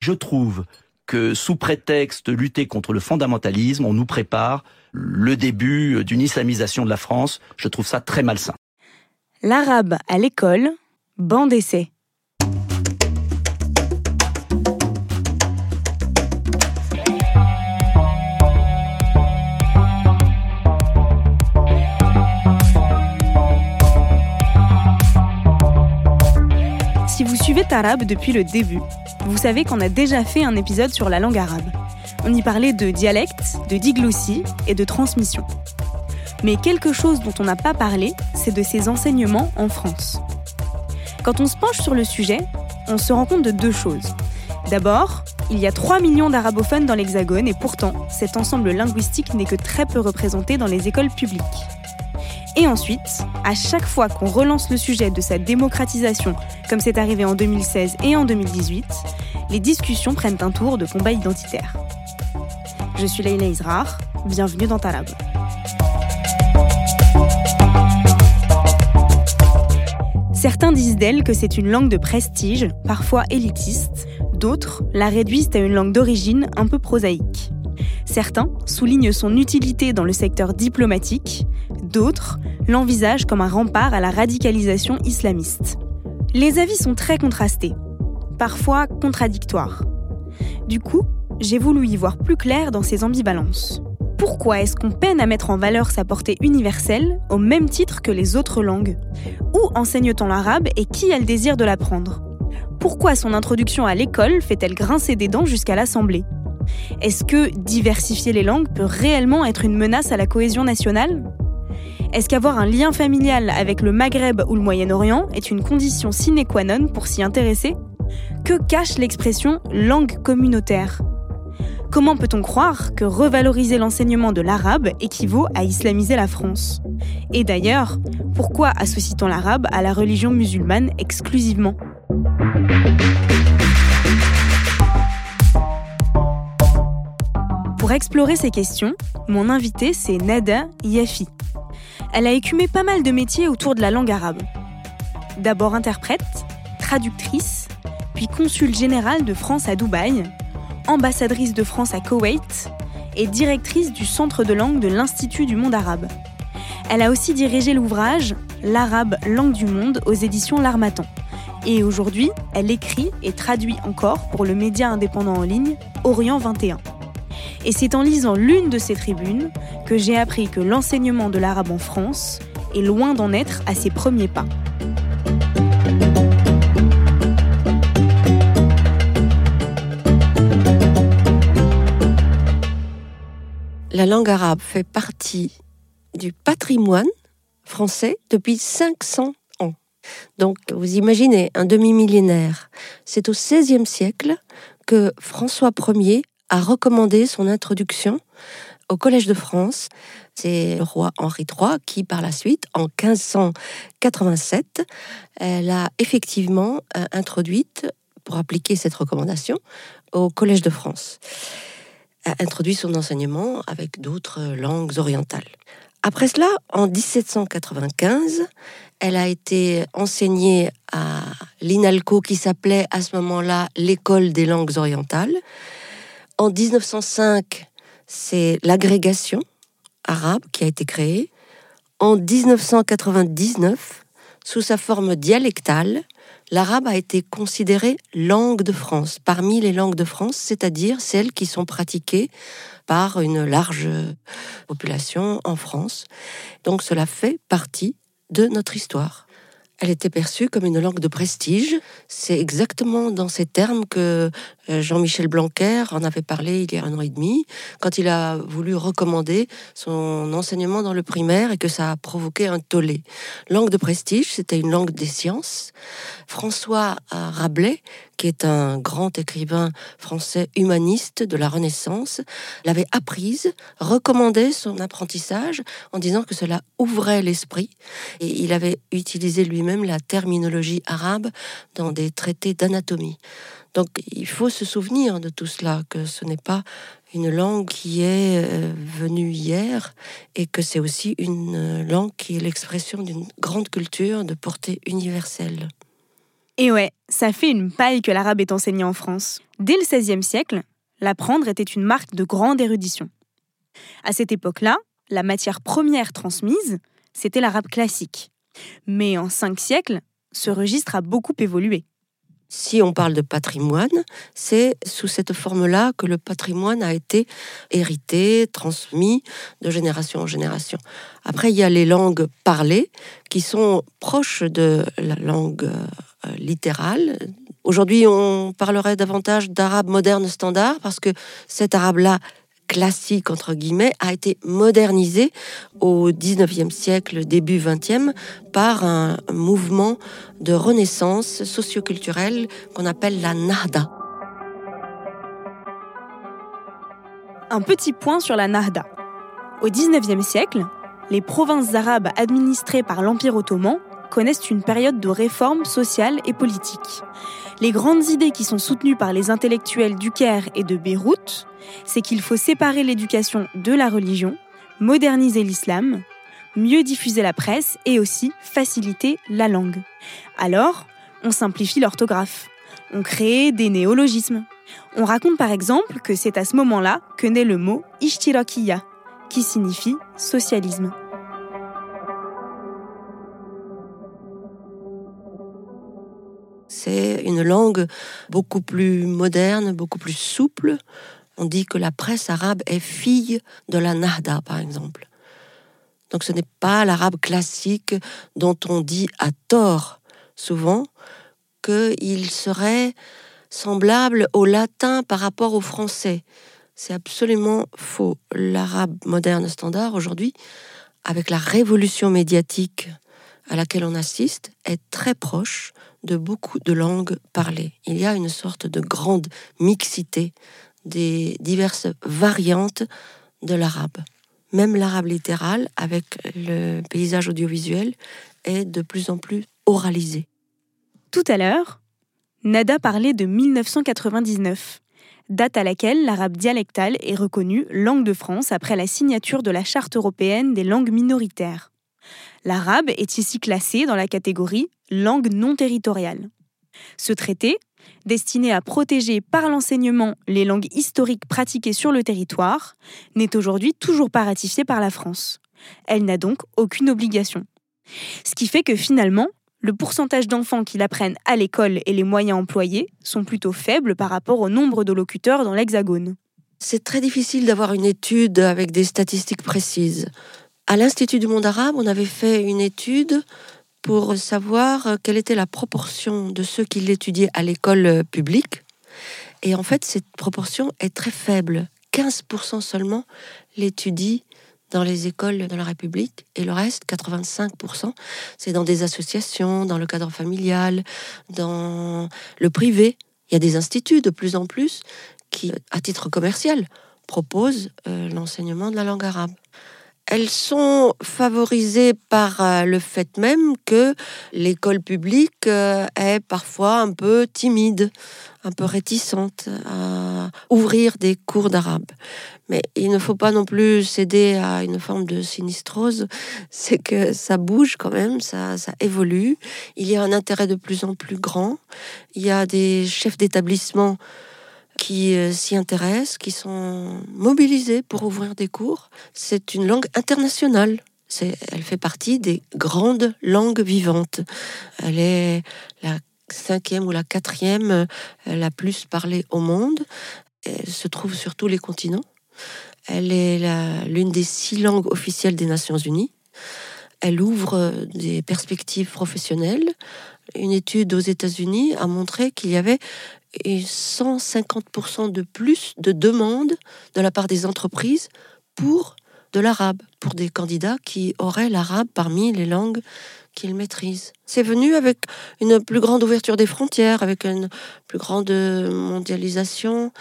Je trouve que sous prétexte de lutter contre le fondamentalisme, on nous prépare le début d'une islamisation de la France. Je trouve ça très malsain. L'arabe à l'école, banc d'essai. Tarab depuis le début, vous savez qu'on a déjà fait un épisode sur la langue arabe. On y parlait de dialecte, de diglossie et de transmission. Mais quelque chose dont on n'a pas parlé, c'est de ses enseignements en France. Quand on se penche sur le sujet, on se rend compte de deux choses. D'abord, il y a 3 millions d'arabophones dans l'Hexagone et pourtant, cet ensemble linguistique n'est que très peu représenté dans les écoles publiques. Et ensuite, à chaque fois qu'on relance le sujet de sa démocratisation, comme c'est arrivé en 2016 et en 2018, les discussions prennent un tour de combat identitaire. Je suis Leila Israr, bienvenue dans Talab. Certains disent d'elle que c'est une langue de prestige, parfois élitiste, d'autres la réduisent à une langue d'origine un peu prosaïque. Certains soulignent son utilité dans le secteur diplomatique, d'autres l'envisagent comme un rempart à la radicalisation islamiste. Les avis sont très contrastés, parfois contradictoires. Du coup, j'ai voulu y voir plus clair dans ces ambivalences. Pourquoi est-ce qu'on peine à mettre en valeur sa portée universelle au même titre que les autres langues? Où enseigne-t-on l'arabe et qui a le désir de l'apprendre? Pourquoi son introduction à l'école fait-elle grincer des dents jusqu'à l'Assemblée? Est-ce que diversifier les langues peut réellement être une menace à la cohésion nationale? Est-ce qu'avoir un lien familial avec le Maghreb ou le Moyen-Orient est une condition sine qua non pour s'y intéresser Que cache l'expression langue communautaire Comment peut-on croire que revaloriser l'enseignement de l'arabe équivaut à islamiser la France? Et d'ailleurs, pourquoi associe-t-on l'arabe à la religion musulmane exclusivement? Pour explorer ces questions, mon invité c'est Nada Yafi elle a écumé pas mal de métiers autour de la langue arabe. D'abord interprète, traductrice, puis consul générale de France à Dubaï, ambassadrice de France à Koweït et directrice du centre de langue de l'Institut du monde arabe. Elle a aussi dirigé l'ouvrage L'arabe, langue du monde aux éditions L'Armatan. Et aujourd'hui, elle écrit et traduit encore pour le média indépendant en ligne Orient 21. Et c'est en lisant l'une de ces tribunes que j'ai appris que l'enseignement de l'arabe en France est loin d'en être à ses premiers pas. La langue arabe fait partie du patrimoine français depuis 500 ans. Donc vous imaginez un demi-millénaire. C'est au XVIe siècle que François Ier a recommandé son introduction au Collège de France. C'est le roi Henri III qui, par la suite, en 1587, elle a effectivement euh, introduite, pour appliquer cette recommandation, au Collège de France. A introduit son enseignement avec d'autres langues orientales. Après cela, en 1795, elle a été enseignée à l'INALCO qui s'appelait à ce moment-là l'École des langues orientales. En 1905, c'est l'agrégation arabe qui a été créée. En 1999, sous sa forme dialectale, l'arabe a été considéré langue de France, parmi les langues de France, c'est-à-dire celles qui sont pratiquées par une large population en France. Donc cela fait partie de notre histoire. Elle était perçue comme une langue de prestige. C'est exactement dans ces termes que Jean-Michel Blanquer en avait parlé il y a un an et demi, quand il a voulu recommander son enseignement dans le primaire et que ça a provoqué un tollé. Langue de prestige, c'était une langue des sciences. François Rabelais, qui est un grand écrivain français humaniste de la Renaissance, l'avait apprise, recommandait son apprentissage en disant que cela ouvrait l'esprit. Et il avait utilisé lui-même la terminologie arabe dans des traités d'anatomie. Donc il faut se souvenir de tout cela, que ce n'est pas une langue qui est euh, venue hier et que c'est aussi une langue qui est l'expression d'une grande culture de portée universelle. Et ouais, ça fait une paille que l'arabe est enseigné en France. Dès le XVIe siècle, l'apprendre était une marque de grande érudition. À cette époque-là, la matière première transmise, c'était l'arabe classique. Mais en cinq siècles, ce registre a beaucoup évolué. Si on parle de patrimoine, c'est sous cette forme-là que le patrimoine a été hérité, transmis de génération en génération. Après, il y a les langues parlées qui sont proches de la langue euh, littérale. Aujourd'hui, on parlerait davantage d'arabe moderne standard parce que cet arabe-là classique, entre guillemets, a été modernisé au 19e siècle, début 20e, par un mouvement de renaissance socioculturelle qu'on appelle la Nahda. Un petit point sur la Nahda. Au 19e siècle, les provinces arabes administrées par l'Empire ottoman connaissent une période de réforme sociale et politique. Les grandes idées qui sont soutenues par les intellectuels du Caire et de Beyrouth, c'est qu'il faut séparer l'éducation de la religion, moderniser l'islam, mieux diffuser la presse et aussi faciliter la langue. Alors, on simplifie l'orthographe. On crée des néologismes. On raconte par exemple que c'est à ce moment-là que naît le mot ishtirakiya, qui signifie socialisme. Une langue beaucoup plus moderne, beaucoup plus souple. On dit que la presse arabe est fille de la Nahda, par exemple. Donc ce n'est pas l'arabe classique dont on dit à tort souvent qu'il serait semblable au latin par rapport au français. C'est absolument faux. L'arabe moderne standard aujourd'hui, avec la révolution médiatique à laquelle on assiste, est très proche de beaucoup de langues parlées. Il y a une sorte de grande mixité des diverses variantes de l'arabe. Même l'arabe littéral, avec le paysage audiovisuel, est de plus en plus oralisé. Tout à l'heure, Nada parlait de 1999, date à laquelle l'arabe dialectal est reconnu langue de France après la signature de la Charte européenne des langues minoritaires. L'arabe est ici classé dans la catégorie langue non territoriale. Ce traité, destiné à protéger par l'enseignement les langues historiques pratiquées sur le territoire, n'est aujourd'hui toujours pas ratifié par la France. Elle n'a donc aucune obligation. Ce qui fait que finalement, le pourcentage d'enfants qui l'apprennent à l'école et les moyens employés sont plutôt faibles par rapport au nombre de locuteurs dans l'Hexagone. C'est très difficile d'avoir une étude avec des statistiques précises. À l'Institut du monde arabe, on avait fait une étude pour savoir quelle était la proportion de ceux qui l'étudiaient à l'école publique. Et en fait, cette proportion est très faible. 15% seulement l'étudient dans les écoles de la République et le reste, 85%, c'est dans des associations, dans le cadre familial, dans le privé. Il y a des instituts de plus en plus qui, à titre commercial, proposent euh, l'enseignement de la langue arabe elles sont favorisées par euh, le fait même que l'école publique euh, est parfois un peu timide, un peu réticente à ouvrir des cours d'arabe. Mais il ne faut pas non plus céder à une forme de sinistrose, c'est que ça bouge quand même, ça, ça évolue, il y a un intérêt de plus en plus grand, il y a des chefs d'établissement qui euh, s'y intéressent, qui sont mobilisés pour ouvrir des cours. C'est une langue internationale. elle fait partie des grandes langues vivantes. Elle est la cinquième ou la quatrième euh, la plus parlée au monde. Elle se trouve sur tous les continents. Elle est l'une des six langues officielles des Nations Unies. Elle ouvre euh, des perspectives professionnelles. Une étude aux États-Unis a montré qu'il y avait et 150% de plus de demandes de la part des entreprises pour de l'arabe, pour des candidats qui auraient l'arabe parmi les langues qu'ils maîtrisent. C'est venu avec une plus grande ouverture des frontières, avec une plus grande mondialisation,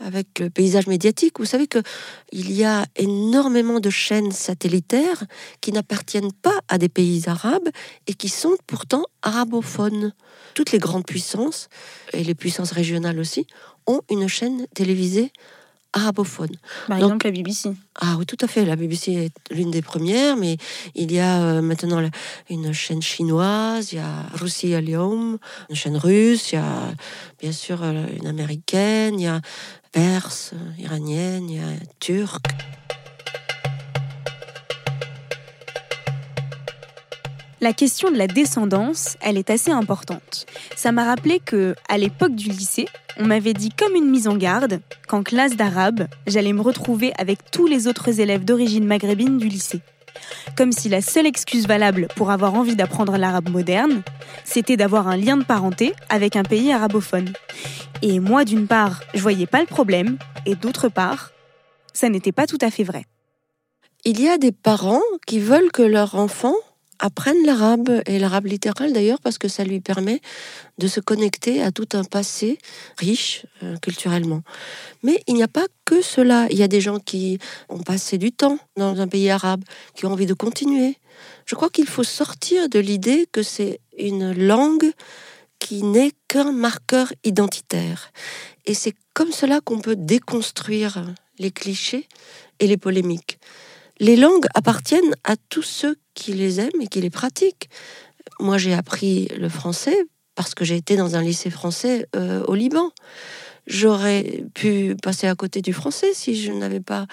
avec le paysage médiatique. Vous savez que il y a énormément de chaînes satellitaires qui n'appartiennent pas à des pays arabes et qui sont pourtant arabophones. Toutes les grandes puissances et les puissances régionales aussi ont une chaîne télévisée Par exemple, la BBC. Ah oui, tout à fait. La BBC est l'une des premières, mais il y a euh, maintenant une chaîne chinoise, il y a Russie une chaîne russe, il y a bien sûr euh, une américaine, il y a perse, iranienne, il y a turque. La question de la descendance, elle est assez importante. Ça m'a rappelé que, à l'époque du lycée, on m'avait dit comme une mise en garde qu'en classe d'arabe, j'allais me retrouver avec tous les autres élèves d'origine maghrébine du lycée. Comme si la seule excuse valable pour avoir envie d'apprendre l'arabe moderne, c'était d'avoir un lien de parenté avec un pays arabophone. Et moi, d'une part, je voyais pas le problème, et d'autre part, ça n'était pas tout à fait vrai. Il y a des parents qui veulent que leur enfant apprennent l'arabe, et l'arabe littéral d'ailleurs, parce que ça lui permet de se connecter à tout un passé riche euh, culturellement. Mais il n'y a pas que cela. Il y a des gens qui ont passé du temps dans un pays arabe, qui ont envie de continuer. Je crois qu'il faut sortir de l'idée que c'est une langue qui n'est qu'un marqueur identitaire. Et c'est comme cela qu'on peut déconstruire les clichés et les polémiques. Les langues appartiennent à tous ceux qui les aiment et qui les pratiquent. Moi, j'ai appris le français parce que j'ai été dans un lycée français euh, au Liban. J'aurais pu passer à côté du français si je n'avais pas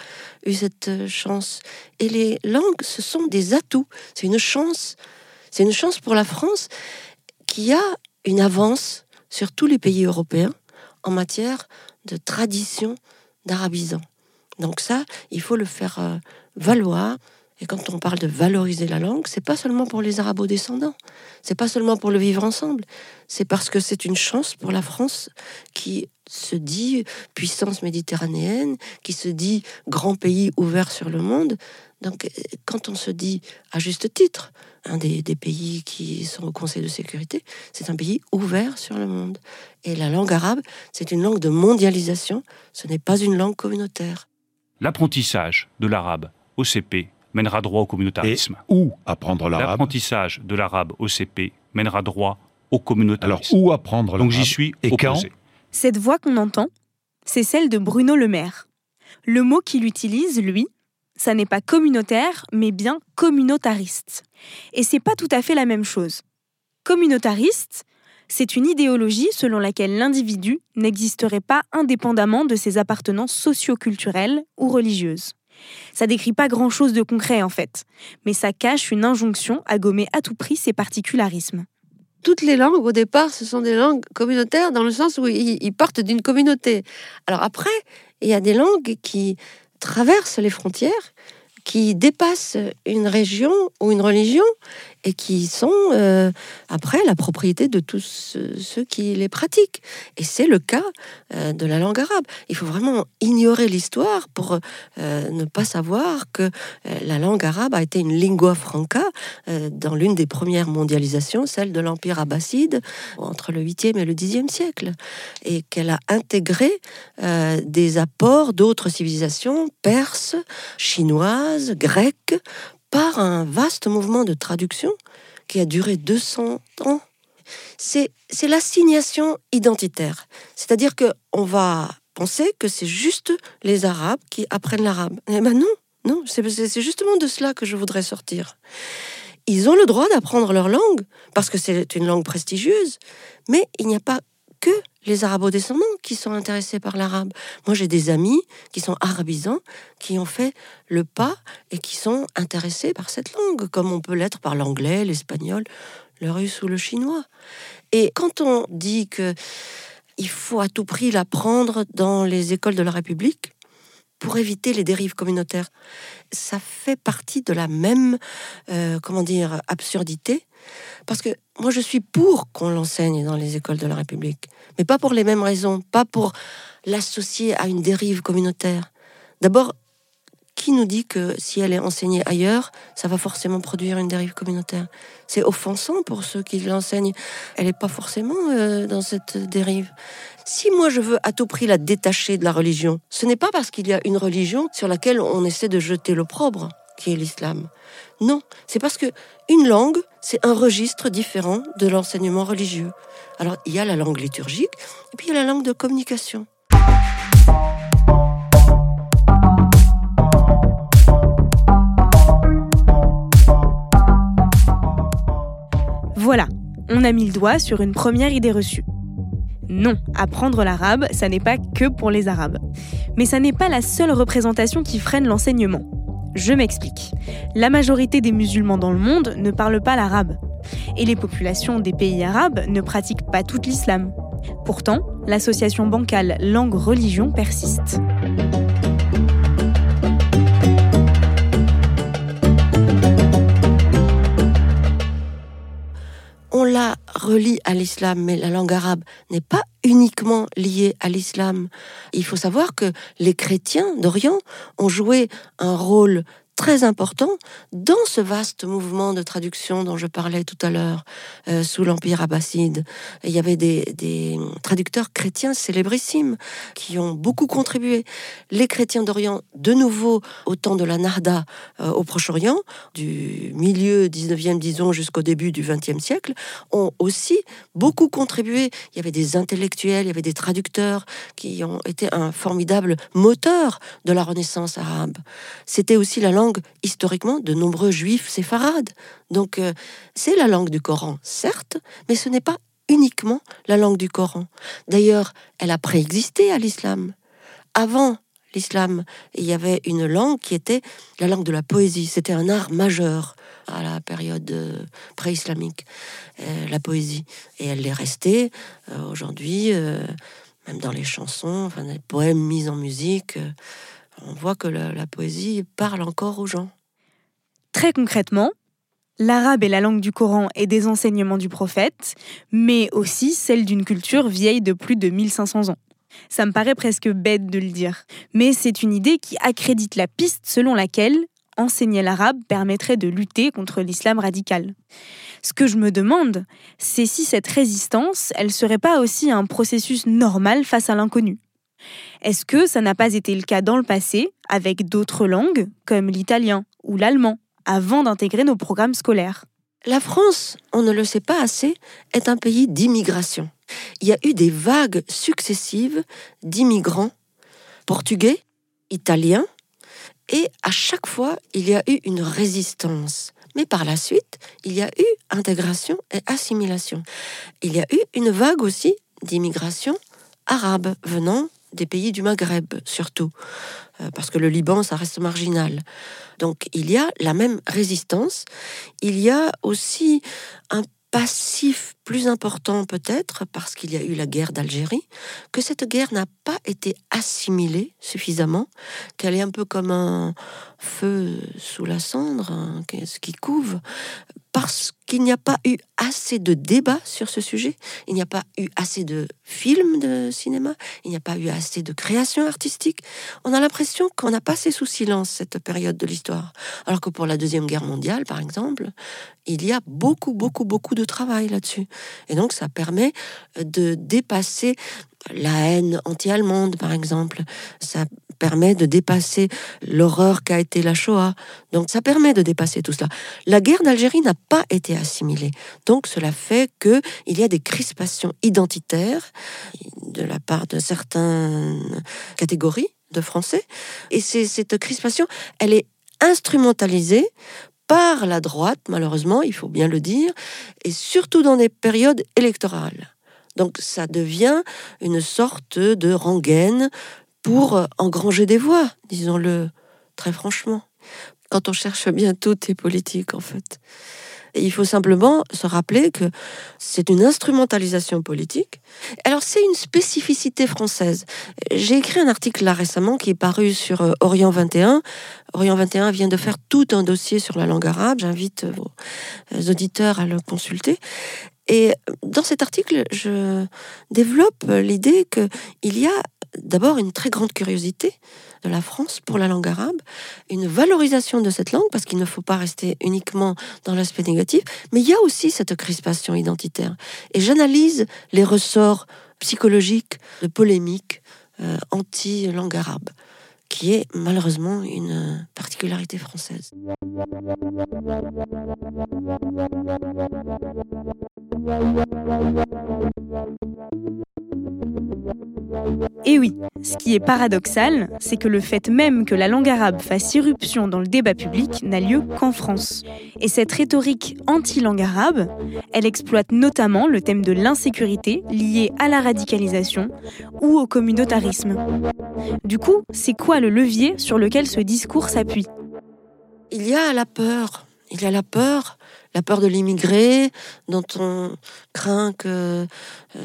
eu cette euh, chance. Et les langues, ce sont des atouts. C'est une chance. C'est une chance pour la France qui a une avance sur tous les pays européens en matière de tradition d'arabisant. Donc ça, il faut le faire euh, valoir. Et quand on parle de valoriser la langue, c'est pas seulement pour les arabo-descendants, c'est pas seulement pour le vivre ensemble, c'est parce que c'est une chance pour la France qui se dit puissance méditerranéenne, qui se dit grand pays ouvert sur le monde. Donc, quand on se dit à juste titre, un des, des pays qui sont au Conseil de sécurité, c'est un pays ouvert sur le monde. Et la langue arabe, c'est une langue de mondialisation, ce n'est pas une langue communautaire. L'apprentissage de l'arabe au CP mènera droit au communautarisme. Et où apprendre l'arabe L'apprentissage de l'arabe au CP mènera droit au communautarisme. Alors où apprendre l'arabe Donc j'y suis et opposé. Cette voix qu'on entend, c'est celle de Bruno Le Maire. Le mot qu'il utilise, lui, ça n'est pas communautaire, mais bien communautariste. Et c'est pas tout à fait la même chose. Communautariste, c'est une idéologie selon laquelle l'individu n'existerait pas indépendamment de ses appartenances socio-culturelles ou religieuses. Ça décrit pas grand-chose de concret en fait, mais ça cache une injonction à gommer à tout prix ses particularismes. Toutes les langues, au départ, ce sont des langues communautaires dans le sens où ils partent d'une communauté. Alors après, il y a des langues qui traversent les frontières, qui dépassent une région ou une religion et qui sont euh, après la propriété de tous ceux qui les pratiquent. Et c'est le cas euh, de la langue arabe. Il faut vraiment ignorer l'histoire pour euh, ne pas savoir que la langue arabe a été une lingua franca dans l'une des premières mondialisations, celle de l'Empire abbasside, entre le 8e et le 10e siècle, et qu'elle a intégré des apports d'autres civilisations, perses, chinoises, grecques, par un vaste mouvement de traduction qui a duré 200 ans. C'est l'assignation identitaire. C'est-à-dire qu'on va penser que c'est juste les Arabes qui apprennent l'arabe. Eh ben non, non, c'est justement de cela que je voudrais sortir. Ils ont le droit d'apprendre leur langue, parce que c'est une langue prestigieuse, mais il n'y a pas que les arabo-descendants qui sont intéressés par l'arabe. Moi, j'ai des amis qui sont arabisants, qui ont fait le pas et qui sont intéressés par cette langue, comme on peut l'être par l'anglais, l'espagnol, le russe ou le chinois. Et quand on dit que il faut à tout prix l'apprendre dans les écoles de la République, pour éviter les dérives communautaires. Ça fait partie de la même, euh, comment dire, absurdité. Parce que moi, je suis pour qu'on l'enseigne dans les écoles de la République, mais pas pour les mêmes raisons, pas pour l'associer à une dérive communautaire. D'abord, qui nous dit que si elle est enseignée ailleurs, ça va forcément produire une dérive communautaire? C'est offensant pour ceux qui l'enseignent. Elle n'est pas forcément euh, dans cette dérive. Si moi je veux à tout prix la détacher de la religion, ce n'est pas parce qu'il y a une religion sur laquelle on essaie de jeter l'opprobre, qui est l'islam. Non, c'est parce que une langue, c'est un registre différent de l'enseignement religieux. Alors il y a la langue liturgique et puis il y a la langue de communication. Voilà, on a mis le doigt sur une première idée reçue. Non, apprendre l'arabe, ça n'est pas que pour les Arabes. Mais ça n'est pas la seule représentation qui freine l'enseignement. Je m'explique. La majorité des musulmans dans le monde ne parlent pas l'arabe. Et les populations des pays arabes ne pratiquent pas tout l'islam. Pourtant, l'association bancale langue-religion persiste. On la relie à l'islam, mais la langue arabe n'est pas uniquement liée à l'islam. Il faut savoir que les chrétiens d'Orient ont joué un rôle très important dans ce vaste mouvement de traduction dont je parlais tout à l'heure euh, sous l'Empire abbasside. Il y avait des, traducteurs chrétiens célébrissimes qui ont beaucoup contribué. Les chrétiens d'Orient, de nouveau au temps de la Narda euh, au Proche-Orient, du milieu 19e, disons, jusqu'au début du 20e siècle, ont aussi beaucoup contribué. Il y avait des intellectuels, il y avait des traducteurs qui ont été un formidable moteur de la Renaissance arabe. C'était aussi la langue historiquement de nombreux juifs séfarades. Donc euh, c'est la langue du Coran, certes, mais ce n'est pas uniquement la langue du Coran. D'ailleurs, elle a préexisté à l'islam. Avant l'islam, il y avait une langue qui était la langue de la poésie. C'était un art majeur à la période euh, pré-islamique, euh, la poésie. Et elle est restée aujourd'hui, même dans les chansons, enfin, les poèmes mis en musique on voit que la, poésie parle encore aux gens. Très concrètement, L'arabe est la langue du Coran et des enseignements du prophète, mais aussi celle d'une culture vieille de plus de 1500 ans. Ça me paraît presque bête de le dire, mais c'est une idée qui accrédite la piste selon laquelle enseigner l'arabe permettrait de lutter contre l'islam radical. Ce que je me demande, c'est si cette résistance, elle serait pas aussi un processus normal face à l'inconnu. Est-ce que ça n'a pas été le cas dans le passé avec d'autres langues, comme l'italien ou l'allemand, avant d'intégrer nos programmes scolaires? La France, on ne le sait pas assez, est un pays d'immigration. Il y a eu des vagues successives d'immigrants portugais, italiens, et à chaque fois, il y a eu une résistance. Mais par la suite, il y a eu intégration et assimilation. Il y a eu une vague aussi d'immigration arabe venant des pays du Maghreb surtout, euh, parce que le Liban, ça reste marginal. Donc il y a la même résistance, il y a aussi un passif plus important peut-être parce qu'il y a eu la guerre d'Algérie, que cette guerre n'a pas été assimilée suffisamment, qu'elle est un peu comme un feu sous la cendre, hein, ce qui couve, parce qu'il n'y a pas eu assez de débats sur ce sujet, il n'y a pas eu assez de films de cinéma, il n'y a pas eu assez de création artistique. On a l'impression qu'on a passé sous silence cette période de l'histoire. Alors que pour la Deuxième Guerre mondiale, par exemple, il y a beaucoup, beaucoup, beaucoup de travail là-dessus. Et donc ça permet de dépasser la haine anti-allemande, par exemple. Ça permet de dépasser l'horreur qu'a été la Shoah. Donc ça permet de dépasser tout cela. La guerre d'Algérie n'a pas été assimilée. Donc cela fait qu'il y a des crispations identitaires de la part de certaines catégories de Français. Et cette crispation, elle est instrumentalisée par la droite, malheureusement, il faut bien le dire, et surtout dans des périodes électorales. Donc ça devient une sorte de rengaine pour engranger des voix, disons-le très franchement. Quand on cherche bien, tout est politique en fait. Et il faut simplement se rappeler que c'est une instrumentalisation politique. Alors c'est une spécificité française. J'ai écrit un article là récemment qui est paru sur euh, Orient 21. Orient 21 vient de faire tout un dossier sur la langue arabe. J'invite vos euh, auditeurs à le consulter. Et dans cet article, je développe l'idée qu'il y a d'abord une très grande curiosité de la France pour la langue arabe, une valorisation de cette langue, parce qu'il ne faut pas rester uniquement dans l'aspect négatif, mais il y a aussi cette crispation identitaire. Et j'analyse les ressorts psychologiques de polémique euh, anti-langue arabe qui est malheureusement une particularité française. Et oui, ce qui est paradoxal, c'est que le fait même que la langue arabe fasse irruption dans le débat public n'a lieu qu'en France. Et cette rhétorique anti-langue arabe, elle exploite notamment le thème de l'insécurité liée à la radicalisation ou au communautarisme. Du coup, c'est quoi le levier sur lequel ce discours s'appuie? Il y a la peur. Il y a la peur la peur de l'immigré, dont on craint que euh,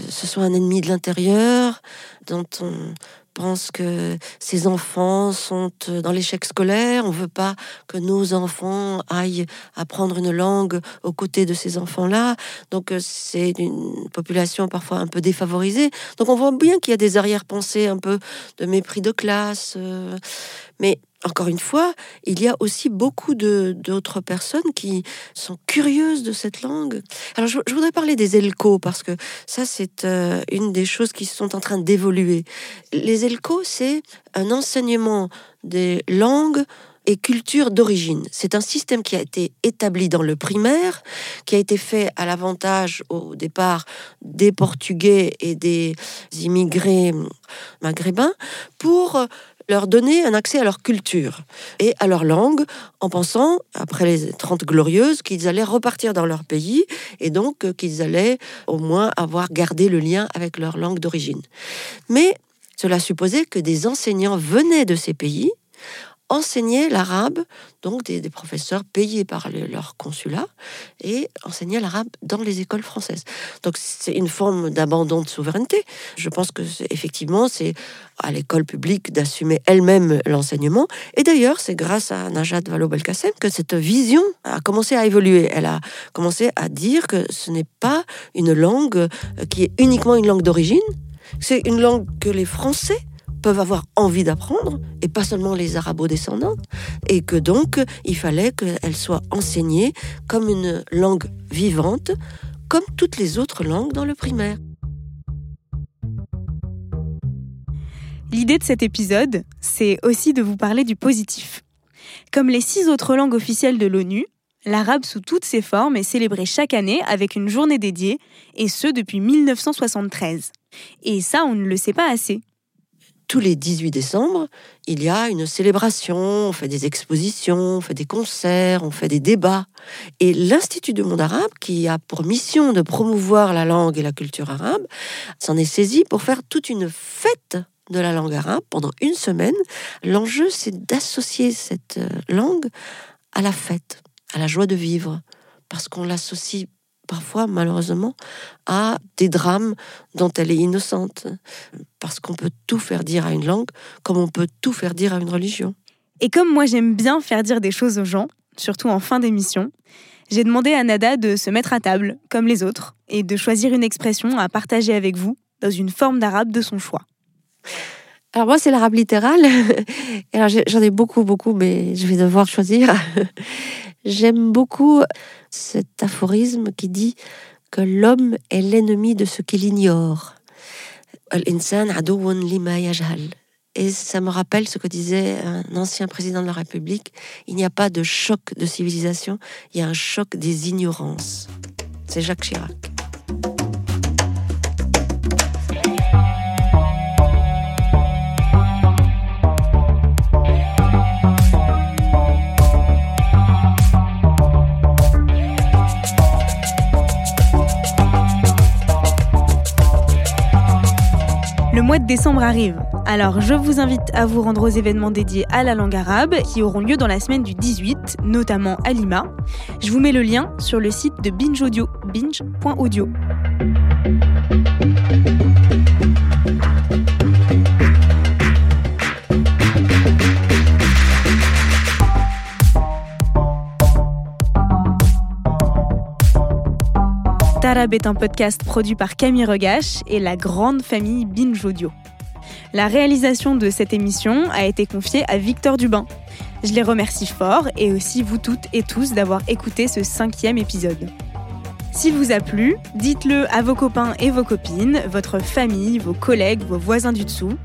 ce soit un ennemi de l'intérieur, dont on pense que ces enfants sont euh, dans l'échec scolaire. On veut pas que nos enfants aillent apprendre une langue aux côtés de ces enfants-là. Donc euh, c'est une population parfois un peu défavorisée. Donc on voit bien qu'il y a des arrière-pensées un peu de mépris de classe. Mais encore une fois, il y a aussi beaucoup d'autres personnes qui sont curieuses de cette langue. Alors, je, voudrais parler des ELCO parce que ça, c'est euh, une des choses qui sont en train d'évoluer. Les ELCO, c'est un enseignement des langues et cultures d'origine. C'est un système qui a été établi dans le primaire, qui a été fait à l'avantage au départ des Portugais et des immigrés maghrébins pour leur donner un accès à leur culture et à leur langue en pensant, après les Trente Glorieuses, qu'ils allaient repartir dans leur pays et donc euh, qu'ils allaient au moins avoir gardé le lien avec leur langue d'origine. Mais cela supposait que des enseignants venaient de ces pays enseignaient l'arabe, donc des, professeurs payés par leur consulat, et enseignaient l'arabe dans les écoles françaises. Donc c'est une forme d'abandon de souveraineté. Je pense que effectivement c'est à l'école publique d'assumer elle-même l'enseignement. Et d'ailleurs, c'est grâce à Najat Vallaud-Belkacem que cette vision a commencé à évoluer. Elle a commencé à dire que ce n'est pas une langue qui est uniquement une langue d'origine, c'est une langue que les Français peuvent avoir envie d'apprendre, et pas seulement les arabo-descendants, et que donc il fallait qu'elle soit enseignée comme une langue vivante, comme toutes les autres langues dans le primaire. L'idée de cet épisode, c'est aussi de vous parler du positif. Comme les six autres langues officielles de l'ONU, l'arabe sous toutes ses formes est célébré chaque année avec une journée dédiée, et ce depuis 1973. Et ça, on ne le sait pas assez tous les 18 décembre, il y a une célébration, on fait des expositions, on fait des concerts, on fait des débats. Et l'Institut du monde arabe, qui a pour mission de promouvoir la langue et la culture arabe, s'en est saisi pour faire toute une fête de la langue arabe pendant une semaine. L'enjeu, c'est d'associer cette euh, langue à la fête, à la joie de vivre, parce qu'on l'associe parfois, malheureusement, à des drames dont elle est innocente. Parce qu'on peut tout faire dire à une langue, comme on peut tout faire dire à une religion. Et comme moi j'aime bien faire dire des choses aux gens, surtout en fin d'émission, j'ai demandé à Nada de se mettre à table, comme les autres, et de choisir une expression à partager avec vous, dans une forme d'arabe de son choix. Alors moi, c'est l'arabe littéral. Alors j'en ai beaucoup, beaucoup, mais je vais devoir choisir. J'aime beaucoup cet aphorisme qui dit que l'homme est l'ennemi de ce qu'il ignore. Et ça me rappelle ce que disait un ancien président de la République. Il n'y a pas de choc de civilisation, il y a un choc des ignorances. C'est Jacques Chirac. Le mois de décembre arrive, alors je vous invite à vous rendre aux événements dédiés à la langue arabe qui auront lieu dans la semaine du 18, notamment à Lima. Je vous mets le lien sur le site de Binge Audio, binge.audio. Est un podcast produit par Camille Regache et la grande famille Binge Audio. La réalisation de cette émission a été confiée à Victor Dubin. Je les remercie fort et aussi vous toutes et tous d'avoir écouté ce cinquième épisode. S'il vous a plu, dites-le à vos copains et vos copines, votre famille, vos collègues, vos voisins du dessous.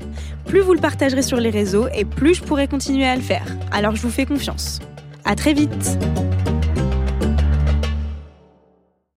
Plus vous le partagerez sur les réseaux et plus je pourrai continuer à le faire. Alors je vous fais confiance. À très vite!